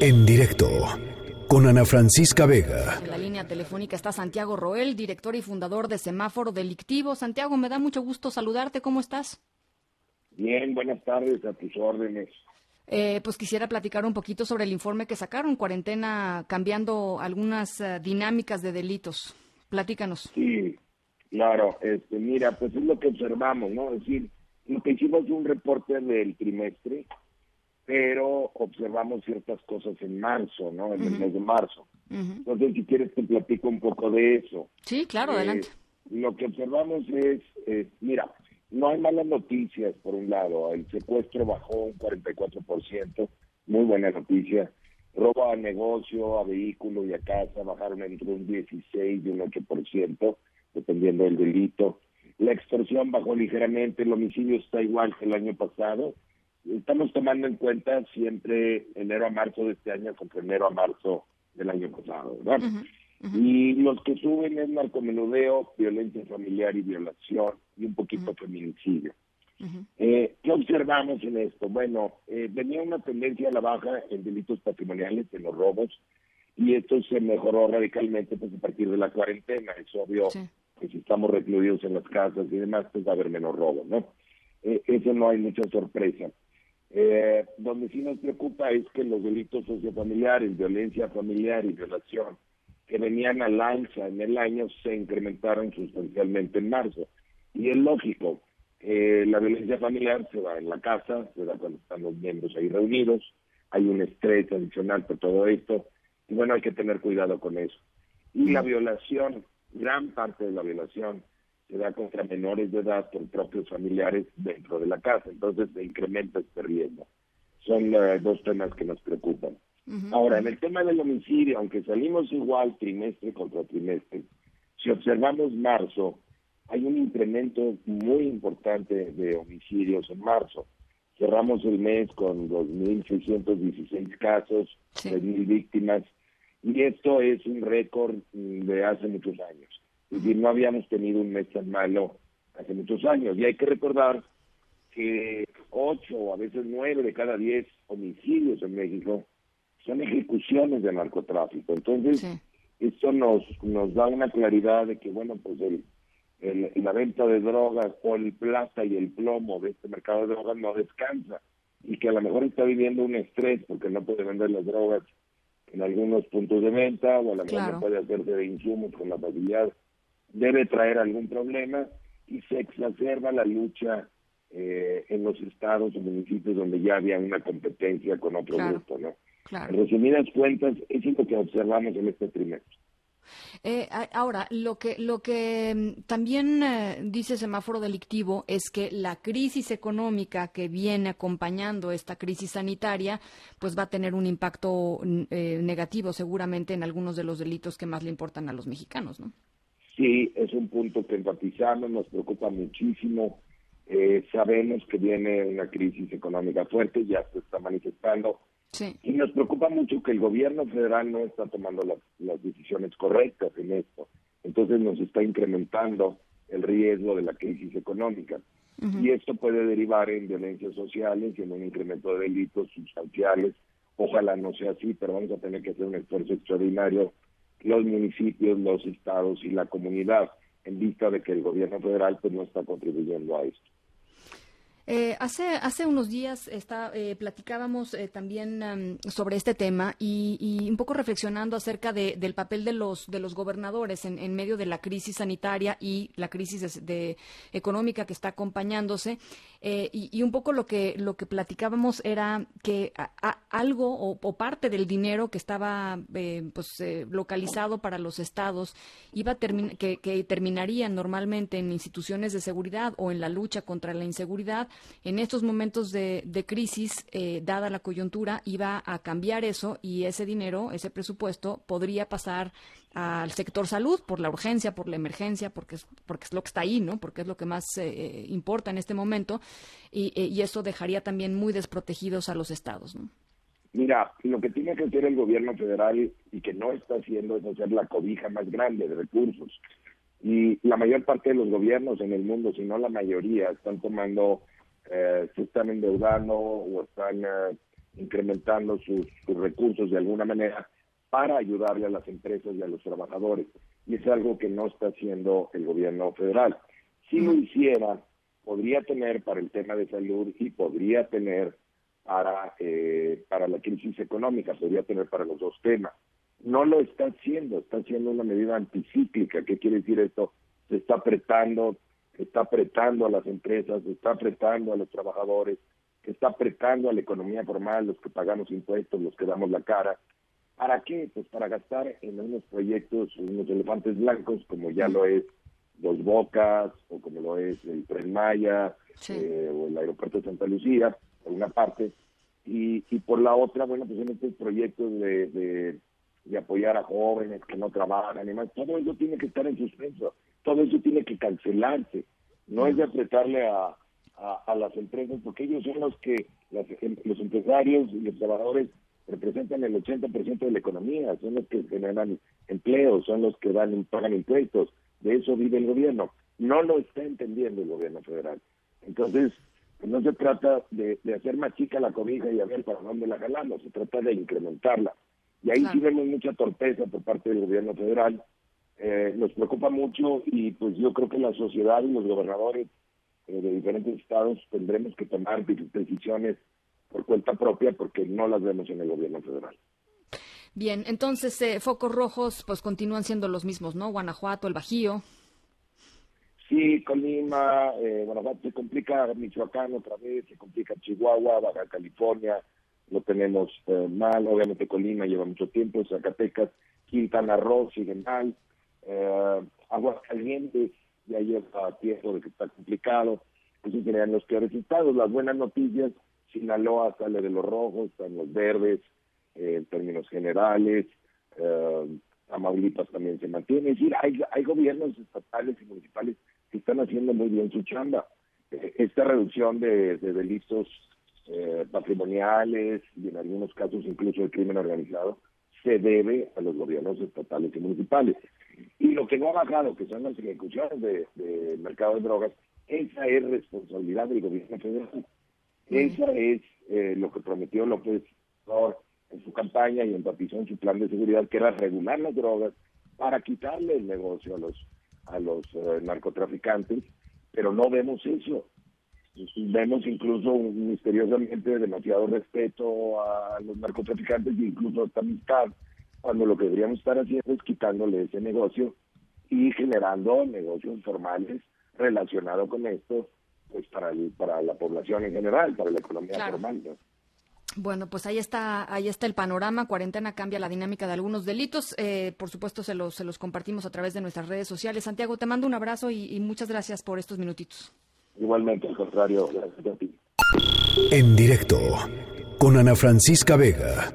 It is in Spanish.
En directo con Ana Francisca Vega. En la línea telefónica está Santiago Roel, director y fundador de Semáforo Delictivo. Santiago, me da mucho gusto saludarte. ¿Cómo estás? Bien, buenas tardes, a tus órdenes. Eh, pues quisiera platicar un poquito sobre el informe que sacaron, cuarentena cambiando algunas uh, dinámicas de delitos. Platícanos. Sí, claro. Este, mira, pues es lo que observamos, ¿no? Es decir, lo que hicimos un reporte del trimestre, pero observamos ciertas cosas en marzo, ¿no? En el mes de marzo. Entonces, si quieres, te platico un poco de eso. Sí, claro, Eh, adelante. Lo que observamos es, eh, mira, no hay malas noticias, por un lado. El secuestro bajó un 44%, muy buena noticia. Robo a negocio, a vehículo y a casa bajaron entre un 16 y un 8%, dependiendo del delito. La extorsión bajó ligeramente, el homicidio está igual que el año pasado. Estamos tomando en cuenta siempre enero a marzo de este año contra enero a marzo del año pasado, ¿verdad? Y los que suben es narcomenudeo, violencia familiar y violación, y un poquito feminicidio. Eh, ¿Qué observamos en esto? Bueno, eh, venía una tendencia a la baja en delitos patrimoniales, en los robos, y esto se mejoró radicalmente pues, a partir de la cuarentena. Es obvio Sí. que si estamos recluidos en las casas y demás, pues va a haber menos robos, ¿no? Eh, eso no hay mucha sorpresa. Eh, donde sí nos preocupa es que los delitos sociofamiliares, violencia familiar y violación, que venían al alza en el año, se incrementaron sustancialmente en marzo. Y es lógico, eh, la violencia familiar se da en la casa, se da cuando están los miembros ahí reunidos, hay un estrés adicional por todo esto, y bueno, hay que tener cuidado con eso. Y la violación, gran parte de la violación, se da contra menores de edad por propios familiares dentro de la casa, entonces se incrementa este riesgo. Son eh, dos temas que nos preocupan. Ahora, en el tema del homicidio, aunque salimos igual trimestre contra trimestre, si observamos marzo, hay un incremento muy importante de homicidios en marzo. Cerramos el mes con 2.616 casos, Sí. 3.000 víctimas, y esto es un récord de hace muchos años. Es decir, no habíamos tenido un mes tan malo hace muchos años. Y hay que recordar que ocho o a veces nueve de cada diez homicidios en México son ejecuciones de narcotráfico. Entonces, Sí. esto nos, nos da una claridad de que, bueno, pues el, el- la venta de drogas o el plata y el plomo de este mercado de drogas no descansa y que a lo mejor está viviendo un estrés porque no puede vender las drogas en algunos puntos de venta o a lo mejor Claro. no puede hacerse de insumos con la facilidad, debe traer algún problema y se exacerba la lucha eh, en los estados o municipios donde ya había una competencia con otro Claro. grupo, ¿no? Claro. En resumidas cuentas, eso es lo que observamos en este trimestre. Eh, ahora, lo que, lo que mm, también eh, dice semáforo delictivo es que la crisis económica que viene acompañando esta crisis sanitaria, pues va a tener un impacto mm, eh, negativo seguramente en algunos de los delitos que más le importan a los mexicanos, ¿no? Sí, es un punto que enfatizamos, nos preocupa muchísimo. Eh, sabemos que viene una crisis económica fuerte, ya se está manifestando. Sí. Y nos preocupa mucho que el gobierno federal no está tomando las, las decisiones correctas en esto. Entonces nos está incrementando el riesgo de la crisis económica. Y esto puede derivar en violencias sociales y en un incremento de delitos sustanciales. Ojalá no sea así, pero vamos a tener que hacer un esfuerzo extraordinario los municipios, los estados y la comunidad en vista de que el gobierno federal pues no está contribuyendo a esto. Eh, hace, hace unos días está, eh, platicábamos eh, también am, sobre este tema y, un poco reflexionando acerca de- del papel de los, de los gobernadores en, en medio de la crisis sanitaria y la crisis de, económica que está acompañándose. Eh, y, un poco lo que, lo que platicábamos era que algo o, parte del dinero que estaba eh, pues, eh, localizado para los estados iba a termin- que, que terminarían normalmente en instituciones de seguridad o en la lucha contra la inseguridad en estos momentos de, de crisis, eh, dada la coyuntura, iba a cambiar eso y ese dinero, ese presupuesto, podría pasar al sector salud por la urgencia, por la emergencia, porque es, porque es lo que está ahí, ¿no? Porque es lo que más eh, importa en este momento y, eh, y eso dejaría también muy desprotegidos a los estados, ¿no? Mira, lo que tiene que hacer el gobierno federal y que no está haciendo es hacer la cobija más grande de recursos. Y la mayor parte de los gobiernos en el mundo, si no la mayoría, están tomando, eh, se están endeudando o están eh, incrementando sus, recursos de alguna manera para ayudarle a las empresas y a los trabajadores. Y es algo que no está haciendo el gobierno federal. Si lo hiciera, podría tener para el tema de salud y podría tener para, eh, para la crisis económica, podría tener para los dos temas. No lo está haciendo, está haciendo una medida anticíclica. ¿Qué quiere decir esto? Se está apretando, está apretando a las empresas, está apretando a los trabajadores, se está apretando a la economía formal, los que pagamos impuestos, los que damos la cara. ¿Para qué? Pues para gastar en unos proyectos, unos elefantes blancos, como ya lo es Dos Bocas, o como lo es el Tren Maya, eh, o el aeropuerto de Santa Lucía, por una parte, y, y por la otra, bueno, pues en estos proyectos de, de, apoyar a jóvenes que no trabajan y todo eso tiene que estar en suspenso, todo eso tiene que cancelarse, no es de apretarle a, a, las empresas, porque ellos son los que, em, los empresarios y los trabajadores representan el 80% de la economía, son los que generan empleo, son los que dan, pagan impuestos, de eso vive el gobierno. No lo está entendiendo el gobierno federal. Entonces, no se trata de, hacer más chica la cobija y a ver para dónde la jalamos, se trata de incrementarla. Y ahí sí vemos mucha torpeza por parte del gobierno federal. Eh, nos preocupa mucho y pues yo creo que la sociedad y los gobernadores eh, de diferentes estados tendremos que tomar decisiones por cuenta propia porque no las vemos en el gobierno federal. Bien, entonces eh, focos rojos pues continúan siendo los mismos, ¿no? Guanajuato, el Bajío. Sí, Colima, eh, Guanajuato se complica, Michoacán otra vez, se complica Chihuahua, Baja California, lo tenemos eh, mal, obviamente Colima lleva mucho tiempo, Zacatecas, Quintana Roo sigue mal, eh, Aguascalientes ya lleva tiempo de que está complicado, eso generan los peores estados. Las buenas noticias, Sinaloa sale de los rojos, están los verdes, eh, en términos generales, eh, Tamaulipas también se mantiene. Es decir, hay, hay gobiernos estatales y municipales que están haciendo muy bien su chamba. Eh, esta reducción de, delitos eh, patrimoniales y en algunos casos incluso el crimen organizado se debe a los gobiernos estatales y municipales. Y lo que no ha bajado, que son las ejecuciones del de mercado de drogas, esa es responsabilidad del gobierno federal. Esa es eh, lo que prometió López Obrador en su campaña y enfatizó en su plan de seguridad, que era regular las drogas para quitarle el negocio a los a los eh, narcotraficantes, pero no vemos eso. Vemos incluso misteriosamente demasiado respeto a los narcotraficantes e incluso esta amistad, cuando lo que deberíamos estar haciendo es quitándole ese negocio y generando negocios formales relacionados con esto, pues para, para la población en general, para la economía formal. Bueno, pues ahí está, ahí está el panorama. Cuarentena cambia la dinámica de algunos delitos. Eh, por supuesto, se los, se los compartimos a través de nuestras redes sociales. Santiago, te mando un abrazo y, muchas gracias por estos minutitos. Igualmente, al contrario, gracias a ti. En directo, con Ana Francisca Vega.